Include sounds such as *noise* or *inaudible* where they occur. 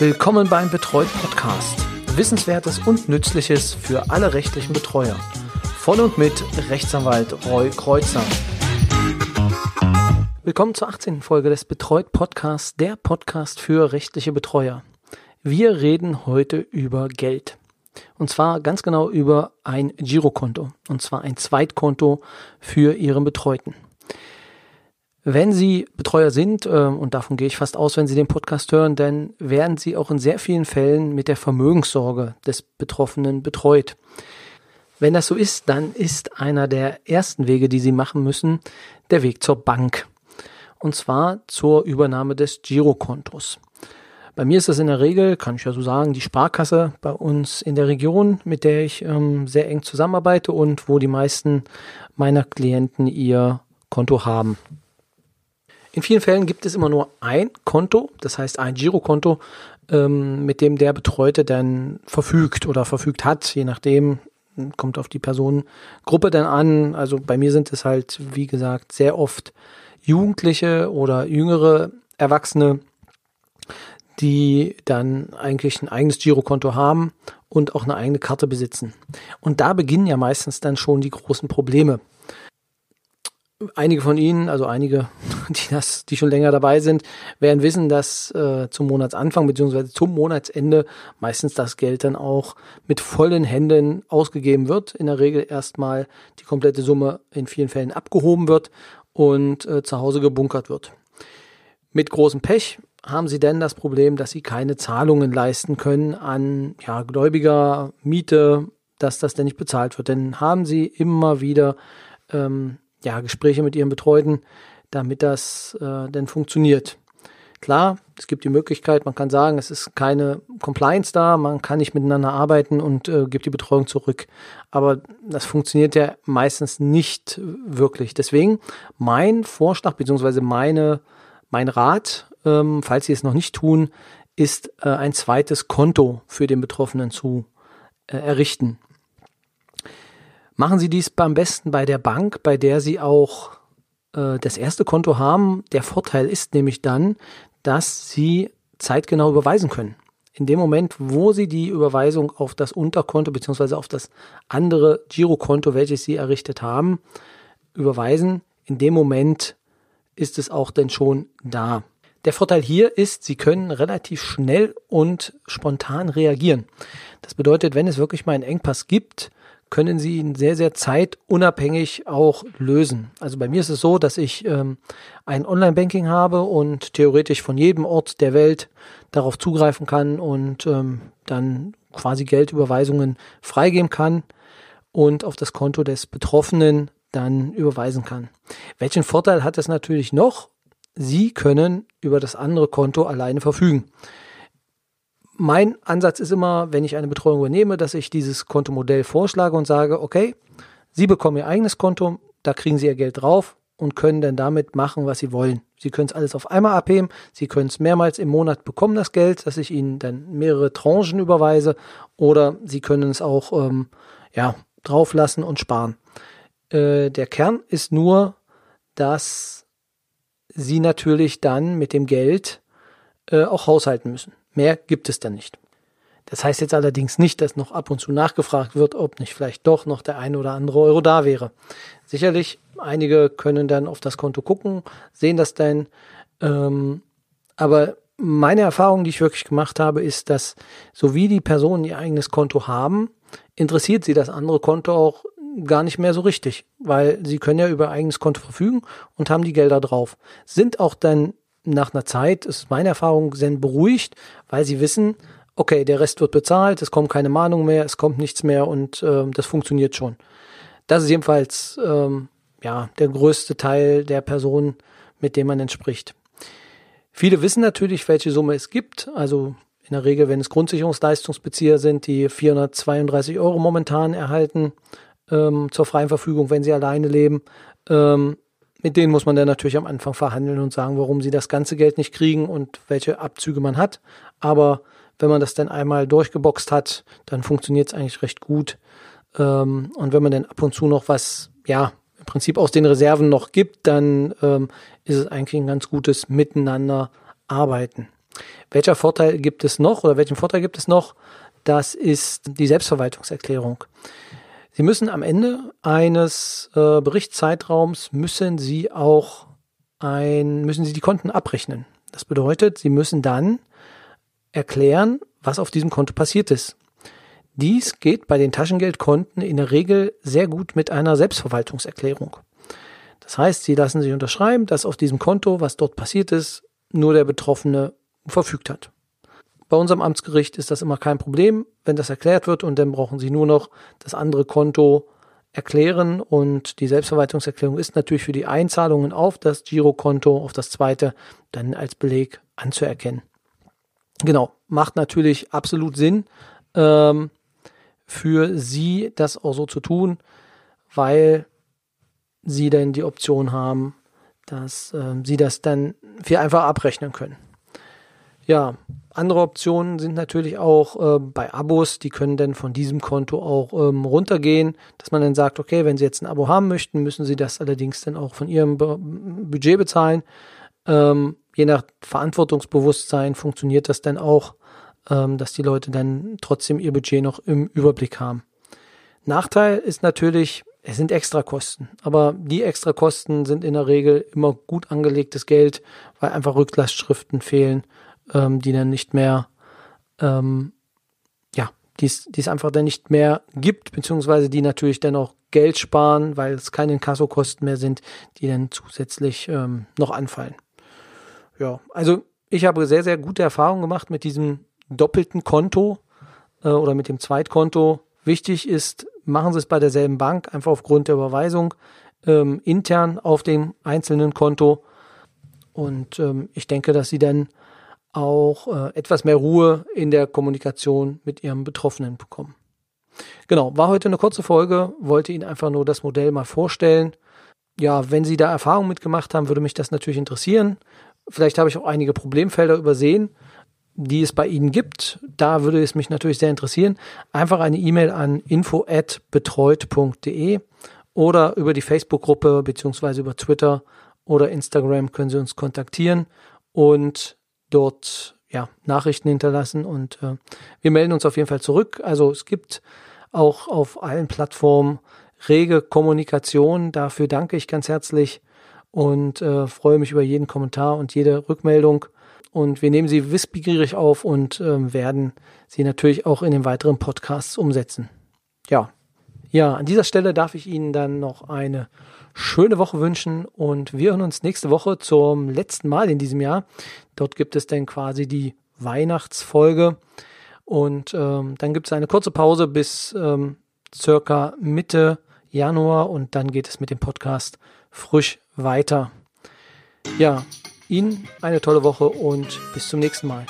Willkommen beim Betreut Podcast. Wissenswertes und Nützliches für alle rechtlichen Betreuer. Von und mit Rechtsanwalt Roy Kreuzer. Willkommen zur 18. Folge des Betreut Podcasts, der Podcast für rechtliche Betreuer. Wir reden heute über Geld. Und zwar ganz genau über ein Girokonto. Und zwar ein Zweitkonto für Ihren Betreuten. Wenn Sie Betreuer sind, äh, und davon gehe ich fast aus, wenn Sie den Podcast hören, dann werden Sie auch in sehr vielen Fällen mit der Vermögenssorge des Betroffenen betreut. Wenn das so ist, dann ist einer der ersten Wege, die Sie machen müssen, der Weg zur Bank. Und zwar zur Übernahme des Girokontos. Bei mir ist das in der Regel, kann ich ja so sagen, die Sparkasse bei uns in der Region, mit der ich ähm, sehr eng zusammenarbeite und wo die meisten meiner Klienten ihr Konto haben. In vielen Fällen gibt es immer nur ein Konto, das heißt ein Girokonto, ähm, mit dem der Betreute dann verfügt oder verfügt hat, je nachdem, kommt auf die Personengruppe dann an. Also bei mir sind es halt, wie gesagt, sehr oft Jugendliche oder jüngere Erwachsene, die dann eigentlich ein eigenes Girokonto haben und auch eine eigene Karte besitzen. Und da beginnen ja meistens dann schon die großen Probleme einige von Ihnen, also einige, *laughs* die das, die schon länger dabei sind, werden wissen, dass äh, zum Monatsanfang bzw. zum Monatsende meistens das Geld dann auch mit vollen Händen ausgegeben wird. In der Regel erstmal die komplette Summe in vielen Fällen abgehoben wird und äh, zu Hause gebunkert wird. Mit großem Pech haben Sie denn das Problem, dass Sie keine Zahlungen leisten können an ja, Gläubiger, Miete, dass das denn nicht bezahlt wird. Denn haben Sie immer wieder ähm, ja, Gespräche mit ihren Betreuten, damit das äh, denn funktioniert. Klar, es gibt die Möglichkeit, man kann sagen, es ist keine Compliance da, man kann nicht miteinander arbeiten und äh, gibt die Betreuung zurück. Aber das funktioniert ja meistens nicht wirklich. Deswegen mein Vorschlag beziehungsweise meine, mein Rat, ähm, falls Sie es noch nicht tun, ist äh, ein zweites Konto für den Betroffenen zu äh, errichten. Machen Sie dies beim besten bei der Bank, bei der Sie auch äh, das erste Konto haben. Der Vorteil ist nämlich dann, dass Sie zeitgenau überweisen können. In dem Moment, wo Sie die Überweisung auf das Unterkonto bzw. auf das andere Girokonto, welches Sie errichtet haben, überweisen, in dem Moment ist es auch denn schon da. Der Vorteil hier ist, Sie können relativ schnell und spontan reagieren. Das bedeutet, wenn es wirklich mal einen Engpass gibt, können Sie ihn sehr, sehr zeitunabhängig auch lösen. Also bei mir ist es so, dass ich ähm, ein Online-Banking habe und theoretisch von jedem Ort der Welt darauf zugreifen kann und ähm, dann quasi Geldüberweisungen freigeben kann und auf das Konto des Betroffenen dann überweisen kann. Welchen Vorteil hat es natürlich noch? Sie können über das andere Konto alleine verfügen mein Ansatz ist immer, wenn ich eine Betreuung übernehme, dass ich dieses Kontomodell vorschlage und sage, okay, Sie bekommen Ihr eigenes Konto, da kriegen Sie Ihr Geld drauf und können dann damit machen, was Sie wollen. Sie können es alles auf einmal abheben, Sie können es mehrmals im Monat bekommen, das Geld, dass ich Ihnen dann mehrere Tranchen überweise oder Sie können es auch ähm, ja, drauflassen und sparen. Äh, der Kern ist nur, dass Sie natürlich dann mit dem Geld äh, auch haushalten müssen. Mehr gibt es dann nicht. Das heißt jetzt allerdings nicht, dass noch ab und zu nachgefragt wird, ob nicht vielleicht doch noch der eine oder andere Euro da wäre. Sicherlich, einige können dann auf das Konto gucken, sehen das dann. Ähm, aber meine Erfahrung, die ich wirklich gemacht habe, ist, dass so wie die Personen ihr eigenes Konto haben, interessiert sie das andere Konto auch gar nicht mehr so richtig, weil sie können ja über eigenes Konto verfügen und haben die Gelder drauf. Sind auch dann nach einer Zeit, ist meine Erfahrung, sind beruhigt, weil sie wissen, okay, der Rest wird bezahlt, es kommt keine Mahnung mehr, es kommt nichts mehr und äh, das funktioniert schon. Das ist jedenfalls ähm, ja, der größte Teil der Personen, mit dem man entspricht. Viele wissen natürlich, welche Summe es gibt. Also in der Regel, wenn es Grundsicherungsleistungsbezieher sind, die 432 Euro momentan erhalten ähm, zur freien Verfügung, wenn sie alleine leben. Ähm, mit denen muss man dann natürlich am Anfang verhandeln und sagen, warum sie das ganze Geld nicht kriegen und welche Abzüge man hat. Aber wenn man das dann einmal durchgeboxt hat, dann funktioniert es eigentlich recht gut. Ähm, und wenn man dann ab und zu noch was, ja, im Prinzip aus den Reserven noch gibt, dann ähm, ist es eigentlich ein ganz gutes Miteinander arbeiten. Welcher Vorteil gibt es noch oder welchen Vorteil gibt es noch? Das ist die Selbstverwaltungserklärung. Sie müssen am Ende eines äh, Berichtszeitraums müssen Sie auch ein, müssen Sie die Konten abrechnen. Das bedeutet, Sie müssen dann erklären, was auf diesem Konto passiert ist. Dies geht bei den Taschengeldkonten in der Regel sehr gut mit einer Selbstverwaltungserklärung. Das heißt, Sie lassen sich unterschreiben, dass auf diesem Konto, was dort passiert ist, nur der Betroffene verfügt hat. Bei unserem Amtsgericht ist das immer kein Problem, wenn das erklärt wird und dann brauchen Sie nur noch das andere Konto erklären und die Selbstverwaltungserklärung ist natürlich für die Einzahlungen auf das Girokonto, auf das zweite, dann als Beleg anzuerkennen. Genau, macht natürlich absolut Sinn ähm, für Sie, das auch so zu tun, weil Sie dann die Option haben, dass äh, Sie das dann viel einfach abrechnen können. Ja, andere Optionen sind natürlich auch äh, bei Abos, die können dann von diesem Konto auch ähm, runtergehen, dass man dann sagt, okay, wenn Sie jetzt ein Abo haben möchten, müssen Sie das allerdings dann auch von Ihrem Be Budget bezahlen. Ähm, je nach Verantwortungsbewusstsein funktioniert das dann auch, ähm, dass die Leute dann trotzdem ihr Budget noch im Überblick haben. Nachteil ist natürlich, es sind Extrakosten, aber die Extrakosten sind in der Regel immer gut angelegtes Geld, weil einfach Rücklastschriften fehlen ähm, die dann nicht mehr, ähm, ja, die es einfach dann nicht mehr gibt, beziehungsweise die natürlich dann auch Geld sparen, weil es keine Inkassokosten mehr sind, die dann zusätzlich ähm, noch anfallen. Ja, also ich habe sehr, sehr gute Erfahrungen gemacht mit diesem doppelten Konto äh, oder mit dem Zweitkonto. Wichtig ist, machen Sie es bei derselben Bank, einfach aufgrund der Überweisung ähm, intern auf dem einzelnen Konto. Und ähm, ich denke, dass Sie dann auch äh, etwas mehr Ruhe in der Kommunikation mit ihrem Betroffenen bekommen. Genau, war heute eine kurze Folge, wollte Ihnen einfach nur das Modell mal vorstellen. Ja, wenn Sie da Erfahrungen mitgemacht haben, würde mich das natürlich interessieren. Vielleicht habe ich auch einige Problemfelder übersehen, die es bei Ihnen gibt. Da würde es mich natürlich sehr interessieren. Einfach eine E-Mail an info@betreut.de oder über die Facebook-Gruppe beziehungsweise über Twitter oder Instagram können Sie uns kontaktieren und dort ja, Nachrichten hinterlassen und äh, wir melden uns auf jeden Fall zurück. Also es gibt auch auf allen Plattformen rege Kommunikation. Dafür danke ich ganz herzlich und äh, freue mich über jeden Kommentar und jede Rückmeldung. Und wir nehmen sie wissbegierig auf und äh, werden sie natürlich auch in den weiteren Podcasts umsetzen. Ja. Ja, an dieser Stelle darf ich Ihnen dann noch eine schöne Woche wünschen und wir hören uns nächste Woche zum letzten Mal in diesem Jahr. Dort gibt es dann quasi die Weihnachtsfolge und ähm, dann gibt es eine kurze Pause bis ähm, circa Mitte Januar und dann geht es mit dem Podcast frisch weiter. Ja, Ihnen eine tolle Woche und bis zum nächsten Mal.